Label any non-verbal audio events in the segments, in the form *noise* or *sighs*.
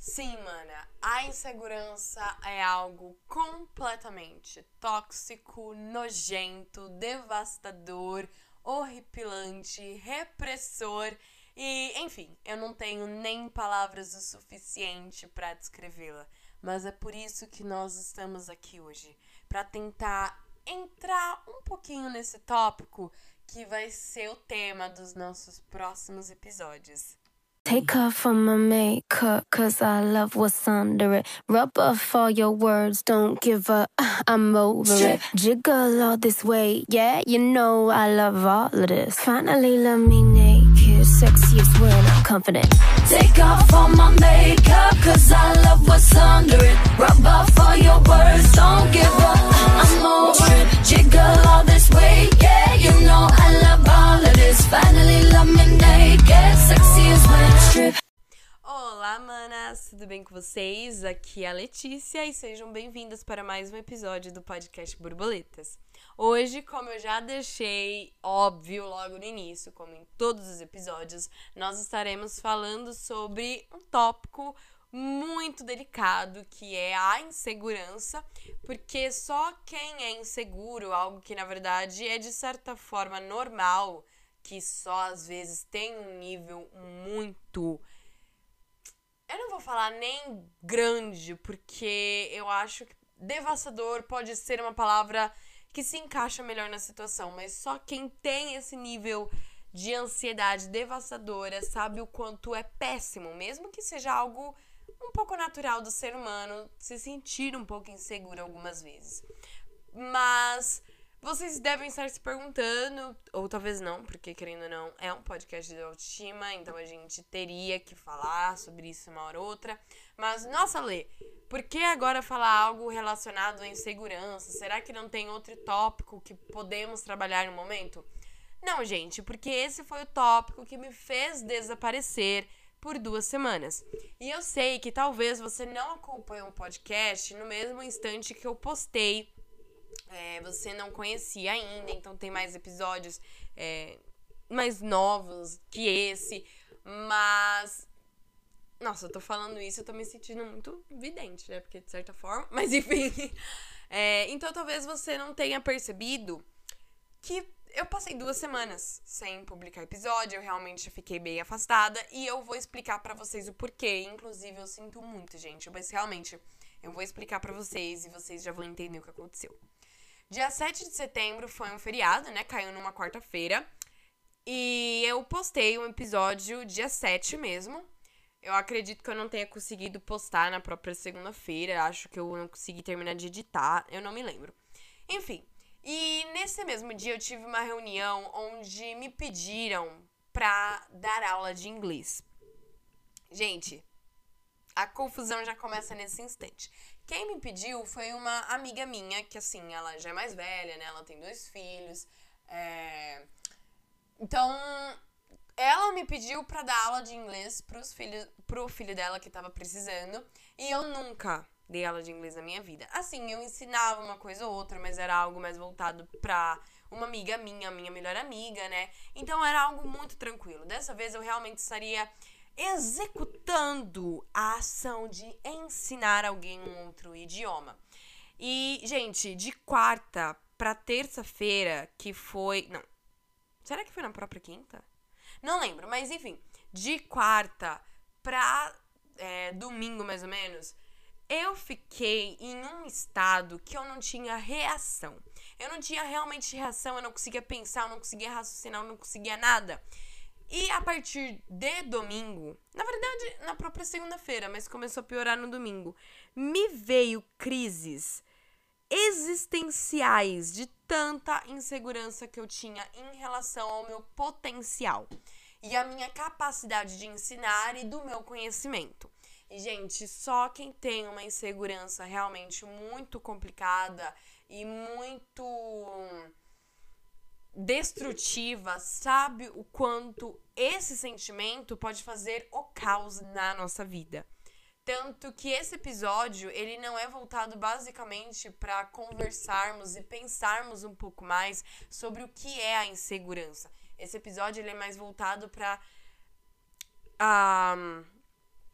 Sim, mana, a insegurança é algo completamente tóxico, nojento, devastador, horripilante, repressor e, enfim, eu não tenho nem palavras o suficiente para descrevê-la. Mas é por isso que nós estamos aqui hoje, para tentar entrar um pouquinho nesse tópico que vai ser o tema dos nossos próximos episódios. Take off all my makeup, cause I love what's under it. Rub off all your words, don't give up, *sighs* I'm over it. Jiggle all this way, yeah, you know I love all of this. Finally, let me naked, sexiest when I'm confident. Take off all my makeup, cause I love com vocês? Aqui é a Letícia e sejam bem-vindas para mais um episódio do podcast Borboletas. Hoje, como eu já deixei óbvio logo no início, como em todos os episódios, nós estaremos falando sobre um tópico muito delicado que é a insegurança, porque só quem é inseguro, algo que na verdade é de certa forma normal, que só às vezes tem um nível muito eu não vou falar nem grande, porque eu acho que devastador pode ser uma palavra que se encaixa melhor na situação, mas só quem tem esse nível de ansiedade devastadora sabe o quanto é péssimo, mesmo que seja algo um pouco natural do ser humano se sentir um pouco inseguro algumas vezes. Mas vocês devem estar se perguntando, ou talvez não, porque querendo ou não, é um podcast de autoestima, então a gente teria que falar sobre isso uma hora ou outra. Mas, nossa, Lê, por que agora falar algo relacionado à insegurança? Será que não tem outro tópico que podemos trabalhar no momento? Não, gente, porque esse foi o tópico que me fez desaparecer por duas semanas. E eu sei que talvez você não acompanhe o podcast no mesmo instante que eu postei é, você não conhecia ainda, então tem mais episódios é, mais novos que esse. Mas. Nossa, eu tô falando isso, eu tô me sentindo muito vidente, né? Porque de certa forma. *laughs* Mas enfim. É, então talvez você não tenha percebido que eu passei duas semanas sem publicar episódio, eu realmente fiquei bem afastada e eu vou explicar para vocês o porquê. Inclusive, eu sinto muito, gente, mas realmente eu vou explicar para vocês e vocês já vão entender o que aconteceu. Dia 7 de setembro foi um feriado, né? Caiu numa quarta-feira. E eu postei um episódio dia 7 mesmo. Eu acredito que eu não tenha conseguido postar na própria segunda-feira. Acho que eu não consegui terminar de editar. Eu não me lembro. Enfim. E nesse mesmo dia eu tive uma reunião onde me pediram pra dar aula de inglês. Gente, a confusão já começa nesse instante. Quem me pediu foi uma amiga minha, que assim, ela já é mais velha, né? Ela tem dois filhos. É... Então, ela me pediu para dar aula de inglês pros filhos, pro filho dela que tava precisando. E eu nunca dei aula de inglês na minha vida. Assim, eu ensinava uma coisa ou outra, mas era algo mais voltado pra uma amiga minha, minha melhor amiga, né? Então era algo muito tranquilo. Dessa vez eu realmente estaria executando a ação de ensinar alguém um outro idioma. E, gente, de quarta para terça-feira, que foi. Não. Será que foi na própria quinta? Não lembro, mas enfim. De quarta pra é, domingo, mais ou menos, eu fiquei em um estado que eu não tinha reação. Eu não tinha realmente reação, eu não conseguia pensar, eu não conseguia raciocinar, eu não conseguia nada. E a partir de domingo, na verdade, na própria segunda-feira, mas começou a piorar no domingo, me veio crises existenciais de tanta insegurança que eu tinha em relação ao meu potencial e a minha capacidade de ensinar e do meu conhecimento. E, gente, só quem tem uma insegurança realmente muito complicada e muito destrutiva sabe o quanto esse sentimento pode fazer o caos na nossa vida. Tanto que esse episódio, ele não é voltado basicamente para conversarmos e pensarmos um pouco mais sobre o que é a insegurança. Esse episódio ele é mais voltado para um,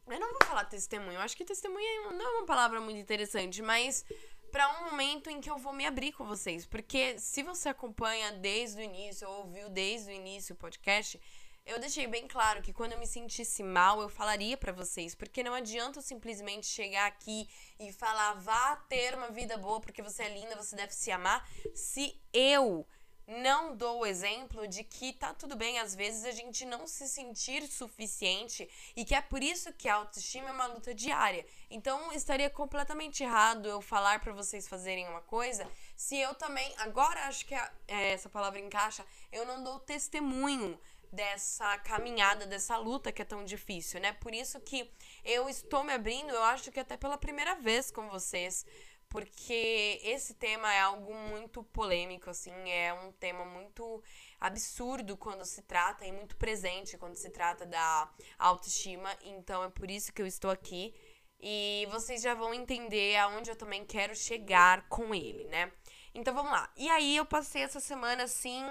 Eu não vou falar testemunho, eu acho que testemunho não é uma palavra muito interessante, mas para um momento em que eu vou me abrir com vocês. Porque se você acompanha desde o início, ou ouviu desde o início o podcast, eu deixei bem claro que quando eu me sentisse mal, eu falaria para vocês, porque não adianta eu simplesmente chegar aqui e falar vá ter uma vida boa porque você é linda, você deve se amar, se eu não dou o exemplo de que tá tudo bem às vezes a gente não se sentir suficiente e que é por isso que a autoestima é uma luta diária. Então estaria completamente errado eu falar para vocês fazerem uma coisa se eu também, agora acho que a, é, essa palavra encaixa, eu não dou testemunho dessa caminhada, dessa luta que é tão difícil, né? Por isso que eu estou me abrindo, eu acho que até pela primeira vez com vocês, porque esse tema é algo muito polêmico, assim, é um tema muito absurdo quando se trata e muito presente quando se trata da autoestima, então é por isso que eu estou aqui e vocês já vão entender aonde eu também quero chegar com ele, né? Então vamos lá. E aí eu passei essa semana assim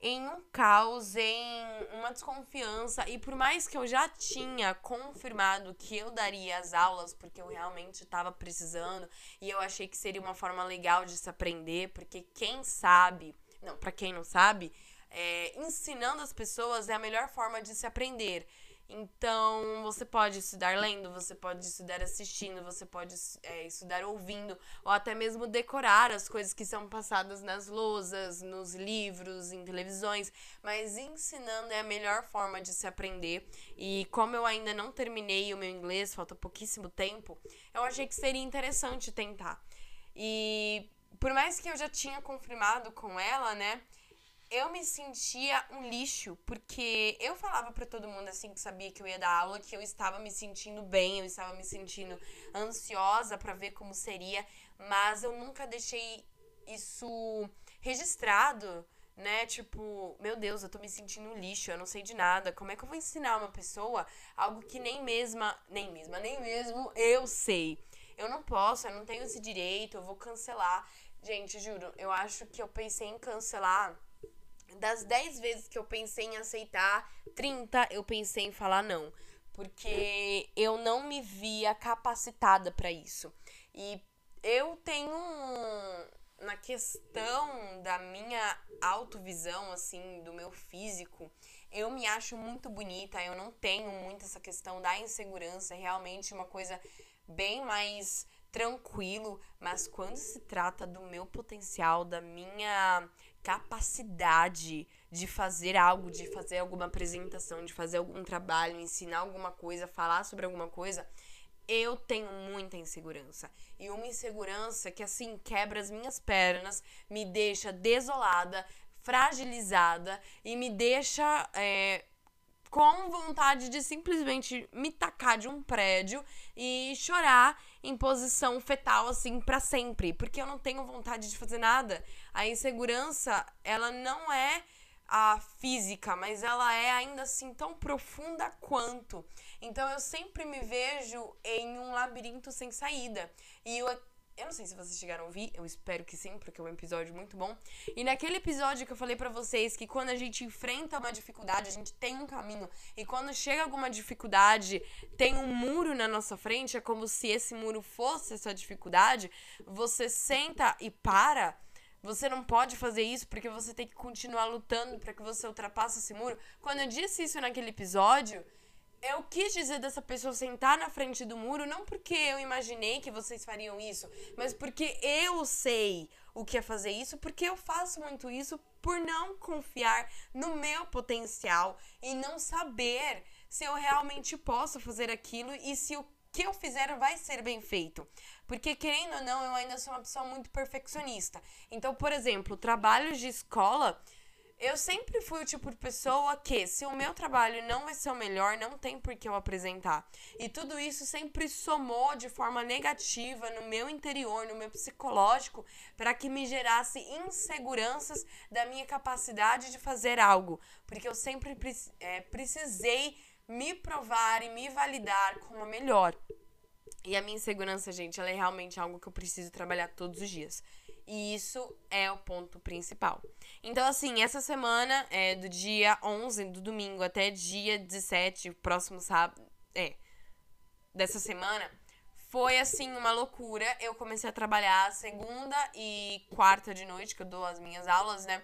em um caos, em uma desconfiança. E por mais que eu já tinha confirmado que eu daria as aulas, porque eu realmente estava precisando e eu achei que seria uma forma legal de se aprender, porque quem sabe, não, para quem não sabe, é, ensinando as pessoas é a melhor forma de se aprender. Então, você pode estudar lendo, você pode estudar assistindo, você pode é, estudar ouvindo, ou até mesmo decorar as coisas que são passadas nas lousas, nos livros, em televisões. Mas ensinando é a melhor forma de se aprender. E como eu ainda não terminei o meu inglês, falta pouquíssimo tempo, eu achei que seria interessante tentar. E por mais que eu já tinha confirmado com ela, né? Eu me sentia um lixo, porque eu falava para todo mundo assim que sabia que eu ia dar aula que eu estava me sentindo bem, eu estava me sentindo ansiosa para ver como seria, mas eu nunca deixei isso registrado, né? Tipo, meu Deus, eu tô me sentindo um lixo, eu não sei de nada. Como é que eu vou ensinar uma pessoa algo que nem mesma, nem mesma, nem mesmo eu sei? Eu não posso, eu não tenho esse direito, eu vou cancelar. Gente, juro, eu acho que eu pensei em cancelar das 10 vezes que eu pensei em aceitar, 30 eu pensei em falar não. Porque eu não me via capacitada para isso. E eu tenho na questão da minha autovisão, assim, do meu físico, eu me acho muito bonita, eu não tenho muito essa questão da insegurança, é realmente uma coisa bem mais tranquilo, mas quando se trata do meu potencial, da minha capacidade de fazer algo, de fazer alguma apresentação, de fazer algum trabalho, ensinar alguma coisa, falar sobre alguma coisa, eu tenho muita insegurança. E uma insegurança que, assim, quebra as minhas pernas, me deixa desolada, fragilizada e me deixa é, com vontade de simplesmente me tacar de um prédio e chorar em posição fetal assim para sempre, porque eu não tenho vontade de fazer nada. A insegurança, ela não é a física, mas ela é ainda assim tão profunda quanto. Então eu sempre me vejo em um labirinto sem saída. E eu eu não sei se vocês chegaram a ouvir, eu espero que sim, porque é um episódio muito bom. E naquele episódio que eu falei para vocês que quando a gente enfrenta uma dificuldade, a gente tem um caminho. E quando chega alguma dificuldade, tem um muro na nossa frente, é como se esse muro fosse essa dificuldade. Você senta e para. Você não pode fazer isso porque você tem que continuar lutando para que você ultrapasse esse muro. Quando eu disse isso naquele episódio, eu quis dizer dessa pessoa sentar na frente do muro não porque eu imaginei que vocês fariam isso, mas porque eu sei o que é fazer isso, porque eu faço muito isso por não confiar no meu potencial e não saber se eu realmente posso fazer aquilo e se o que eu fizer vai ser bem feito. Porque, querendo ou não, eu ainda sou uma pessoa muito perfeccionista. Então, por exemplo, trabalhos de escola eu sempre fui o tipo de pessoa que, se o meu trabalho não vai ser o melhor, não tem por que eu apresentar. E tudo isso sempre somou de forma negativa no meu interior, no meu psicológico, para que me gerasse inseguranças da minha capacidade de fazer algo. Porque eu sempre é, precisei me provar e me validar como a melhor. E a minha insegurança, gente, ela é realmente algo que eu preciso trabalhar todos os dias. E isso é o ponto principal. Então, assim, essa semana, é do dia 11, do domingo, até dia 17, próximo sábado. É. dessa semana foi assim uma loucura. Eu comecei a trabalhar segunda e quarta de noite, que eu dou as minhas aulas, né?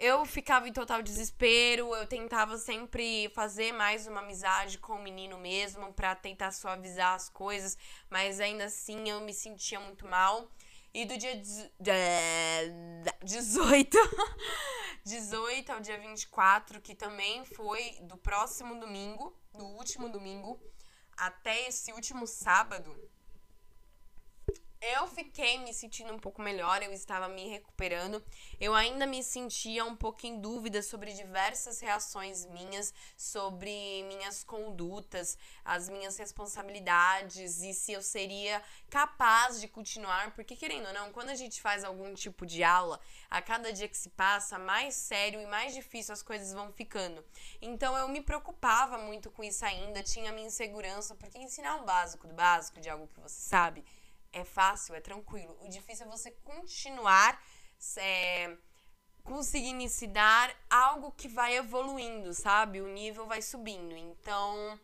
Eu ficava em total desespero, eu tentava sempre fazer mais uma amizade com o menino mesmo para tentar suavizar as coisas, mas ainda assim eu me sentia muito mal. E do dia 18, 18 *laughs* ao dia 24, que também foi do próximo domingo, do último domingo, até esse último sábado, eu fiquei me sentindo um pouco melhor, eu estava me recuperando. Eu ainda me sentia um pouco em dúvida sobre diversas reações minhas, sobre minhas condutas, as minhas responsabilidades e se eu seria capaz de continuar, porque querendo ou não, quando a gente faz algum tipo de aula, a cada dia que se passa, mais sério e mais difícil as coisas vão ficando. Então eu me preocupava muito com isso ainda, tinha minha insegurança, porque ensinar o básico do básico de algo que você sabe é fácil, é tranquilo. O difícil é você continuar é, conseguindo ensinar algo que vai evoluindo, sabe? O nível vai subindo. Então,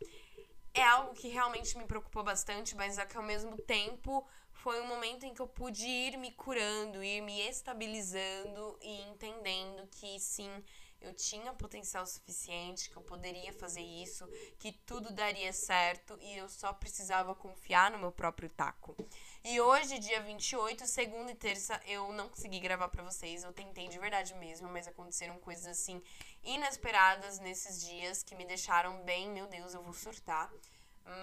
é algo que realmente me preocupou bastante, mas é que ao mesmo tempo foi um momento em que eu pude ir me curando, ir me estabilizando e entendendo que sim, eu tinha potencial suficiente, que eu poderia fazer isso, que tudo daria certo e eu só precisava confiar no meu próprio taco. E hoje, dia 28, segunda e terça, eu não consegui gravar para vocês. Eu tentei de verdade mesmo, mas aconteceram coisas assim inesperadas nesses dias que me deixaram bem, meu Deus, eu vou surtar.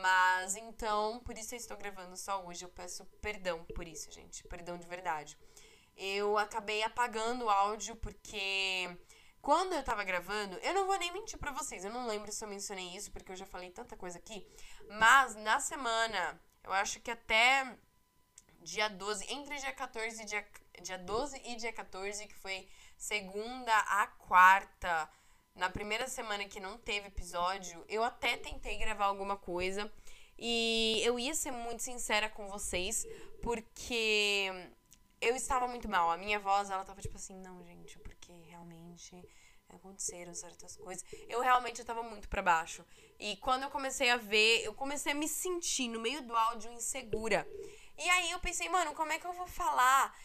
Mas então, por isso eu estou gravando só hoje. Eu peço perdão por isso, gente. Perdão de verdade. Eu acabei apagando o áudio porque quando eu tava gravando, eu não vou nem mentir pra vocês, eu não lembro se eu mencionei isso, porque eu já falei tanta coisa aqui. Mas na semana, eu acho que até dia 12, entre dia 14 e dia, dia 12 e dia 14, que foi segunda a quarta, na primeira semana que não teve episódio, eu até tentei gravar alguma coisa. E eu ia ser muito sincera com vocês, porque eu estava muito mal. A minha voz, ela tava tipo assim, não, gente, porque realmente aconteceram certas coisas. Eu realmente estava muito para baixo. E quando eu comecei a ver, eu comecei a me sentir no meio do áudio insegura. E aí eu pensei, mano, como é que eu vou falar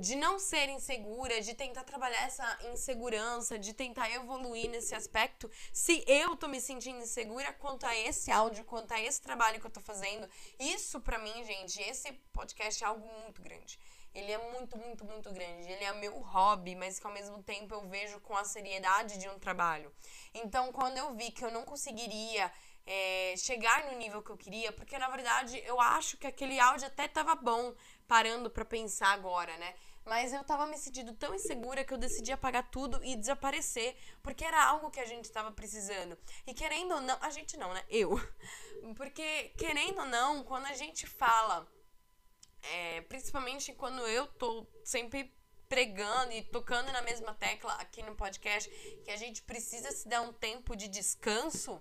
de não ser insegura, de tentar trabalhar essa insegurança, de tentar evoluir nesse aspecto, se eu tô me sentindo insegura quanto a esse áudio, quanto a esse trabalho que eu tô fazendo. Isso para mim, gente, esse podcast é algo muito grande. Ele é muito, muito, muito grande. Ele é meu hobby, mas que ao mesmo tempo eu vejo com a seriedade de um trabalho. Então, quando eu vi que eu não conseguiria é, chegar no nível que eu queria, porque na verdade eu acho que aquele áudio até tava bom, parando para pensar agora, né? Mas eu tava me sentindo tão insegura que eu decidi apagar tudo e desaparecer, porque era algo que a gente tava precisando. E querendo ou não, a gente não, né? Eu. *laughs* Porque querendo ou não, quando a gente fala, é, principalmente quando eu tô sempre pregando e tocando na mesma tecla aqui no podcast, que a gente precisa se dar um tempo de descanso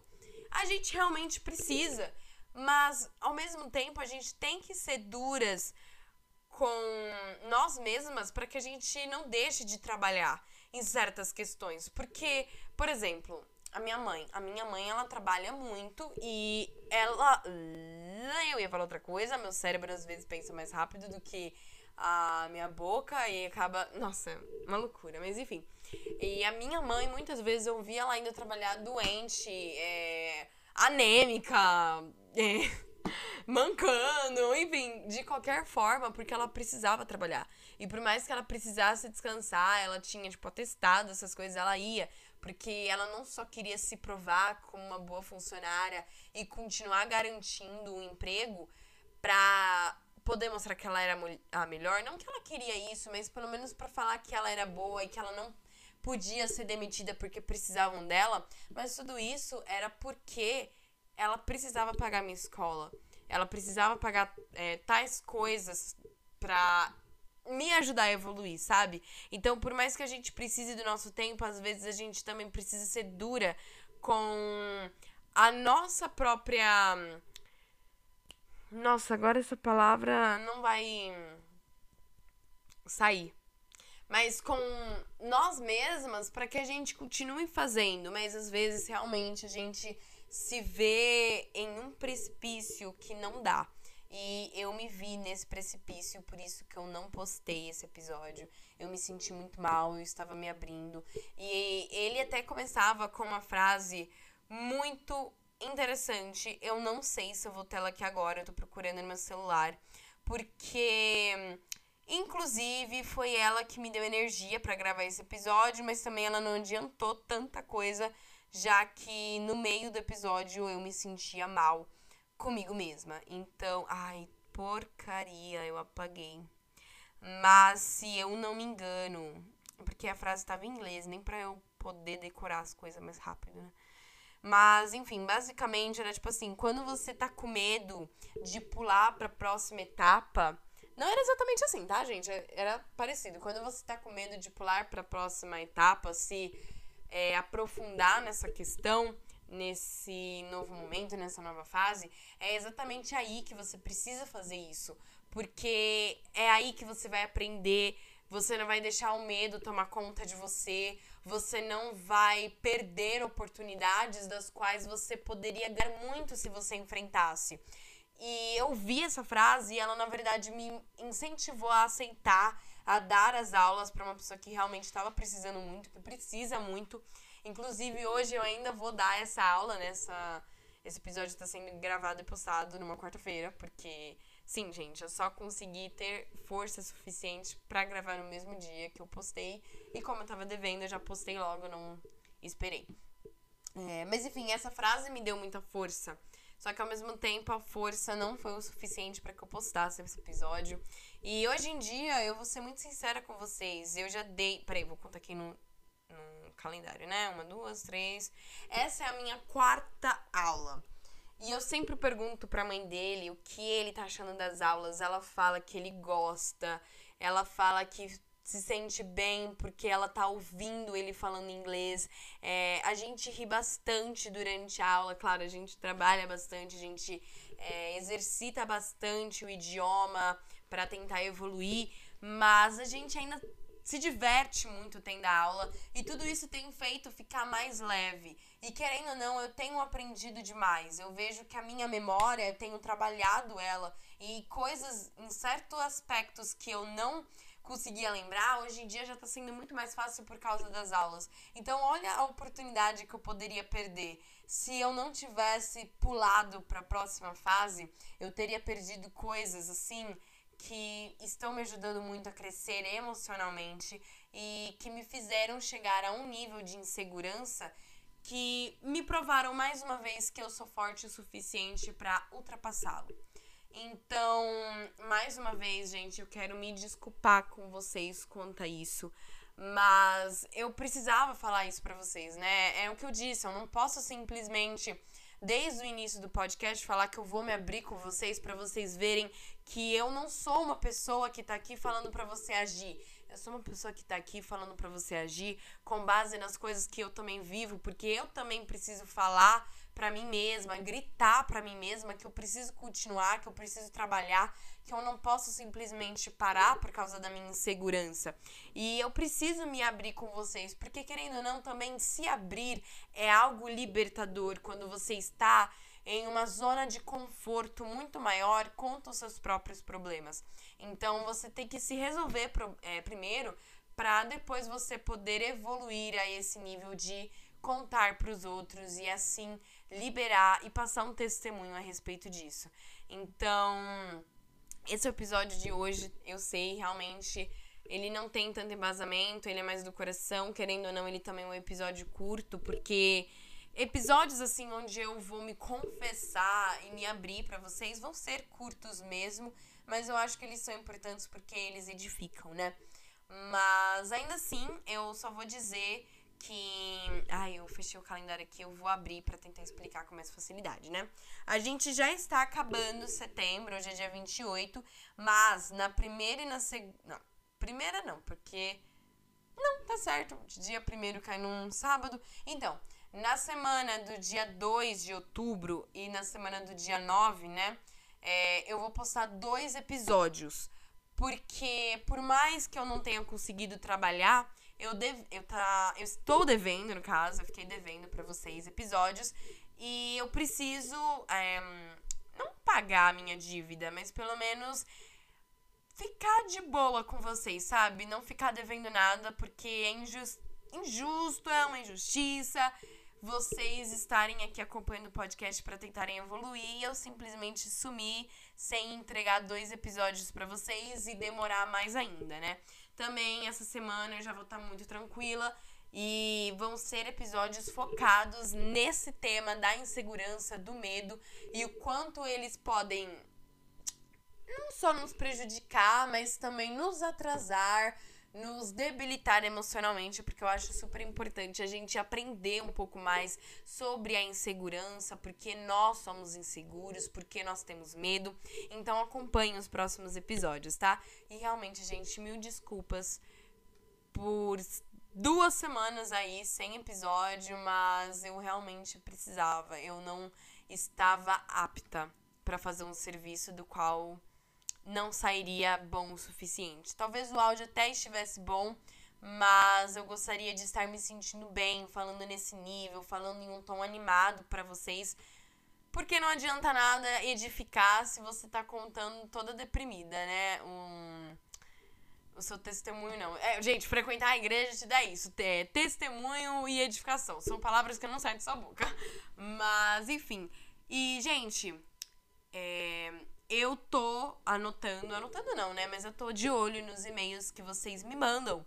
a gente realmente precisa. Mas, ao mesmo tempo, a gente tem que ser duras com nós mesmas para que a gente não deixe de trabalhar em certas questões. Porque, por exemplo, a minha mãe. A minha mãe, ela trabalha muito e ela. Eu ia falar outra coisa, meu cérebro às vezes pensa mais rápido do que a minha boca e acaba. Nossa, uma loucura, mas enfim. E a minha mãe, muitas vezes, eu via ela ainda trabalhar doente, é, anêmica, é, *laughs* mancando, enfim, de qualquer forma, porque ela precisava trabalhar. E por mais que ela precisasse descansar, ela tinha, tipo, atestado, essas coisas, ela ia. Porque ela não só queria se provar como uma boa funcionária e continuar garantindo o emprego pra poder mostrar que ela era a melhor. Não que ela queria isso, mas pelo menos para falar que ela era boa e que ela não podia ser demitida porque precisavam dela. Mas tudo isso era porque ela precisava pagar minha escola. Ela precisava pagar é, tais coisas pra me ajudar a evoluir, sabe? Então, por mais que a gente precise do nosso tempo, às vezes a gente também precisa ser dura com a nossa própria nossa, agora essa palavra não vai sair. Mas com nós mesmas, para que a gente continue fazendo, mas às vezes realmente a gente se vê em um precipício que não dá. E eu me vi nesse precipício, por isso que eu não postei esse episódio. Eu me senti muito mal, eu estava me abrindo. E ele até começava com uma frase muito interessante. Eu não sei se eu vou ter ela aqui agora, eu tô procurando no meu celular. Porque, inclusive, foi ela que me deu energia para gravar esse episódio, mas também ela não adiantou tanta coisa, já que no meio do episódio eu me sentia mal comigo mesma. Então, ai, porcaria, eu apaguei. Mas se eu não me engano, porque a frase estava em inglês, nem para eu poder decorar as coisas mais rápido, né? Mas, enfim, basicamente era tipo assim, quando você tá com medo de pular pra próxima etapa. Não era exatamente assim, tá, gente? Era parecido. Quando você tá com medo de pular pra próxima etapa, se é, aprofundar nessa questão, nesse novo momento, nessa nova fase, é exatamente aí que você precisa fazer isso. Porque é aí que você vai aprender, você não vai deixar o medo tomar conta de você, você não vai perder oportunidades das quais você poderia ganhar muito se você enfrentasse. E eu vi essa frase e ela, na verdade, me incentivou a aceitar, a dar as aulas para uma pessoa que realmente estava precisando muito, que precisa muito. Inclusive, hoje eu ainda vou dar essa aula nessa. Esse episódio está sendo gravado e postado numa quarta-feira, porque Sim, gente, eu só consegui ter força suficiente para gravar no mesmo dia que eu postei. E como eu tava devendo, eu já postei logo, não esperei. É, mas enfim, essa frase me deu muita força. Só que ao mesmo tempo a força não foi o suficiente para que eu postasse esse episódio. E hoje em dia, eu vou ser muito sincera com vocês. Eu já dei. Peraí, vou contar aqui no, no calendário, né? Uma, duas, três. Essa é a minha quarta aula. E eu sempre pergunto pra mãe dele o que ele tá achando das aulas. Ela fala que ele gosta, ela fala que se sente bem porque ela tá ouvindo ele falando inglês. É, a gente ri bastante durante a aula, claro, a gente trabalha bastante, a gente é, exercita bastante o idioma para tentar evoluir, mas a gente ainda se diverte muito tendo a aula e tudo isso tem feito ficar mais leve. E querendo ou não, eu tenho aprendido demais. Eu vejo que a minha memória, eu tenho trabalhado ela e coisas em certos aspectos que eu não conseguia lembrar, hoje em dia já está sendo muito mais fácil por causa das aulas. Então, olha a oportunidade que eu poderia perder. Se eu não tivesse pulado para a próxima fase, eu teria perdido coisas assim que estão me ajudando muito a crescer emocionalmente e que me fizeram chegar a um nível de insegurança que me provaram mais uma vez que eu sou forte o suficiente para ultrapassá-lo. Então, mais uma vez, gente, eu quero me desculpar com vocês quanto a isso, mas eu precisava falar isso para vocês, né? É o que eu disse, eu não posso simplesmente desde o início do podcast falar que eu vou me abrir com vocês para vocês verem que eu não sou uma pessoa que tá aqui falando para você agir. Eu sou uma pessoa que tá aqui falando para você agir com base nas coisas que eu também vivo, porque eu também preciso falar para mim mesma, gritar para mim mesma que eu preciso continuar, que eu preciso trabalhar, que eu não posso simplesmente parar por causa da minha insegurança. E eu preciso me abrir com vocês, porque querendo ou não, também se abrir é algo libertador quando você está em uma zona de conforto muito maior contra os seus próprios problemas. Então você tem que se resolver é, primeiro para depois você poder evoluir a esse nível de contar para os outros e assim liberar e passar um testemunho a respeito disso. Então, esse episódio de hoje, eu sei, realmente ele não tem tanto embasamento, ele é mais do coração, querendo ou não, ele também é um episódio curto, porque episódios assim onde eu vou me confessar e me abrir para vocês vão ser curtos mesmo, mas eu acho que eles são importantes porque eles edificam, né? Mas ainda assim, eu só vou dizer que. Ai, eu fechei o calendário aqui, eu vou abrir para tentar explicar com mais facilidade, né? A gente já está acabando setembro, hoje é dia 28, mas na primeira e na segunda. Não, primeira não, porque. Não, tá certo. Dia primeiro cai num sábado. Então, na semana do dia 2 de outubro e na semana do dia 9, né? é, eu vou postar dois episódios. Porque por mais que eu não tenha conseguido trabalhar, eu, dev, eu, tá, eu estou devendo, no caso, eu fiquei devendo para vocês episódios. E eu preciso é, não pagar a minha dívida, mas pelo menos ficar de boa com vocês, sabe? Não ficar devendo nada, porque é injusto, injusto é uma injustiça vocês estarem aqui acompanhando o podcast para tentarem evoluir e eu simplesmente sumir sem entregar dois episódios para vocês e demorar mais ainda, né? Também essa semana eu já vou estar tá muito tranquila. E vão ser episódios focados nesse tema da insegurança, do medo e o quanto eles podem não só nos prejudicar, mas também nos atrasar, nos debilitar emocionalmente, porque eu acho super importante a gente aprender um pouco mais sobre a insegurança, porque nós somos inseguros, porque nós temos medo. Então acompanhe os próximos episódios, tá? E realmente, gente, mil desculpas por duas semanas aí sem episódio, mas eu realmente precisava. Eu não estava apta para fazer um serviço do qual não sairia bom o suficiente. Talvez o áudio até estivesse bom, mas eu gostaria de estar me sentindo bem, falando nesse nível, falando em um tom animado para vocês. Porque não adianta nada edificar se você tá contando toda deprimida, né? Um, o seu testemunho não. É, gente, frequentar a igreja te dá isso. É, testemunho e edificação. São palavras que não saem de sua boca. *laughs* Mas, enfim. E, gente, é, eu tô anotando, anotando não, né? Mas eu tô de olho nos e-mails que vocês me mandam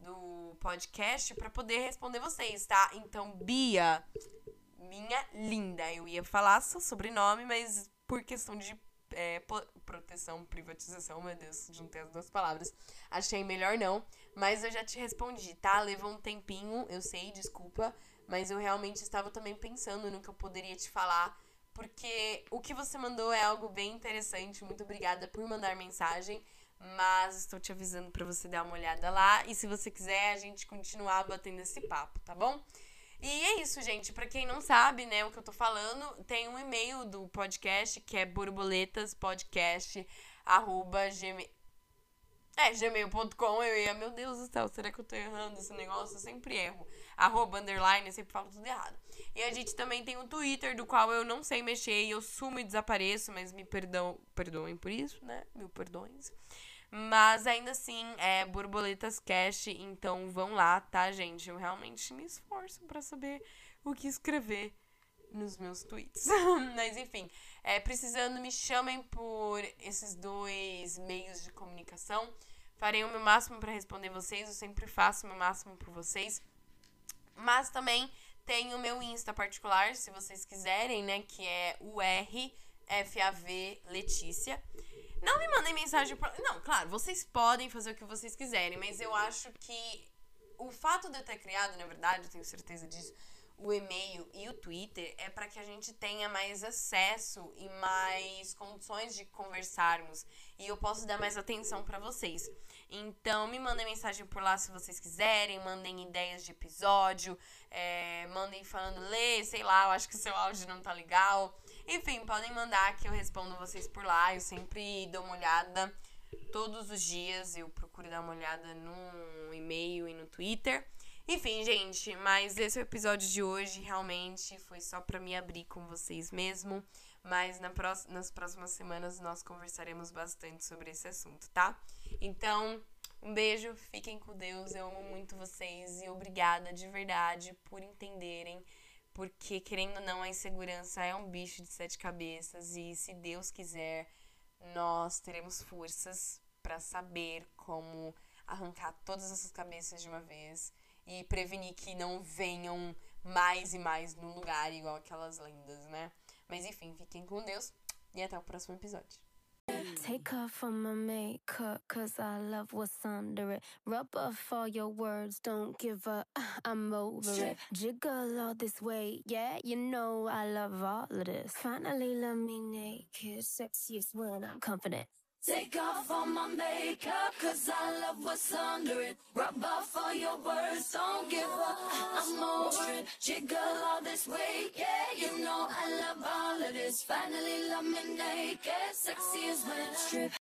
do podcast para poder responder vocês, tá? Então, Bia, minha linda, eu ia falar seu sobrenome, mas por questão de é, proteção, privatização, meu Deus, juntei as duas palavras. Achei melhor não, mas eu já te respondi, tá? Levou um tempinho, eu sei, desculpa, mas eu realmente estava também pensando no que eu poderia te falar porque o que você mandou é algo bem interessante. Muito obrigada por mandar mensagem. Mas estou te avisando para você dar uma olhada lá. E se você quiser, a gente continuar batendo esse papo, tá bom? E é isso, gente. Para quem não sabe, né, o que eu tô falando, tem um e-mail do podcast que é borboletaspodcast@gmail é, gmail.com, eu ia, meu Deus do céu, será que eu tô errando esse negócio? Eu sempre erro. Arroba, underline, eu sempre falo tudo errado. E a gente também tem um Twitter, do qual eu não sei mexer e eu sumo e desapareço, mas me perdão, perdoem por isso, né? Mil perdões. Mas ainda assim, é Borboletas Cash, então vão lá, tá, gente? Eu realmente me esforço para saber o que escrever nos meus tweets. *laughs* Mas enfim, é, precisando, me chamem por esses dois meios de comunicação. Farei o meu máximo para responder vocês, eu sempre faço o meu máximo por vocês. Mas também tem o meu Insta particular, se vocês quiserem, né? Que é o RFAV Letícia. Não me mandem mensagem. Não, claro, vocês podem fazer o que vocês quiserem, mas eu acho que o fato de eu ter criado, na verdade, eu tenho certeza disso o e-mail e o Twitter é para que a gente tenha mais acesso e mais condições de conversarmos e eu posso dar mais atenção para vocês. Então, me mandem mensagem por lá se vocês quiserem, mandem ideias de episódio, é, mandem falando, lê, sei lá, eu acho que o seu áudio não tá legal. Enfim, podem mandar que eu respondo vocês por lá. Eu sempre dou uma olhada todos os dias, eu procuro dar uma olhada no e-mail e no Twitter. Enfim, gente, mas esse é o episódio de hoje. Realmente foi só para me abrir com vocês mesmo. Mas na próxima, nas próximas semanas nós conversaremos bastante sobre esse assunto, tá? Então, um beijo, fiquem com Deus. Eu amo muito vocês e obrigada de verdade por entenderem. Porque, querendo ou não, a insegurança é um bicho de sete cabeças. E se Deus quiser, nós teremos forças para saber como arrancar todas essas cabeças de uma vez e prevenir que não venham mais e mais no lugar igual aquelas lendas, né? Mas enfim, fiquem com Deus e até o próximo episódio. Take off all my makeup, cause I love what's under it. Rub off all your words, don't give up, *laughs* I'm over it. Jiggle all this weight, yeah, you know I love all of this. Finally, let me naked, sexiest when I'm confident. Take off all my makeup, cause I love what's under it. Rub off all your words, don't give up, I'm over it. Jiggle all this weight, yeah, you know I love all of this. Finally, love me naked, sexy as when I strip.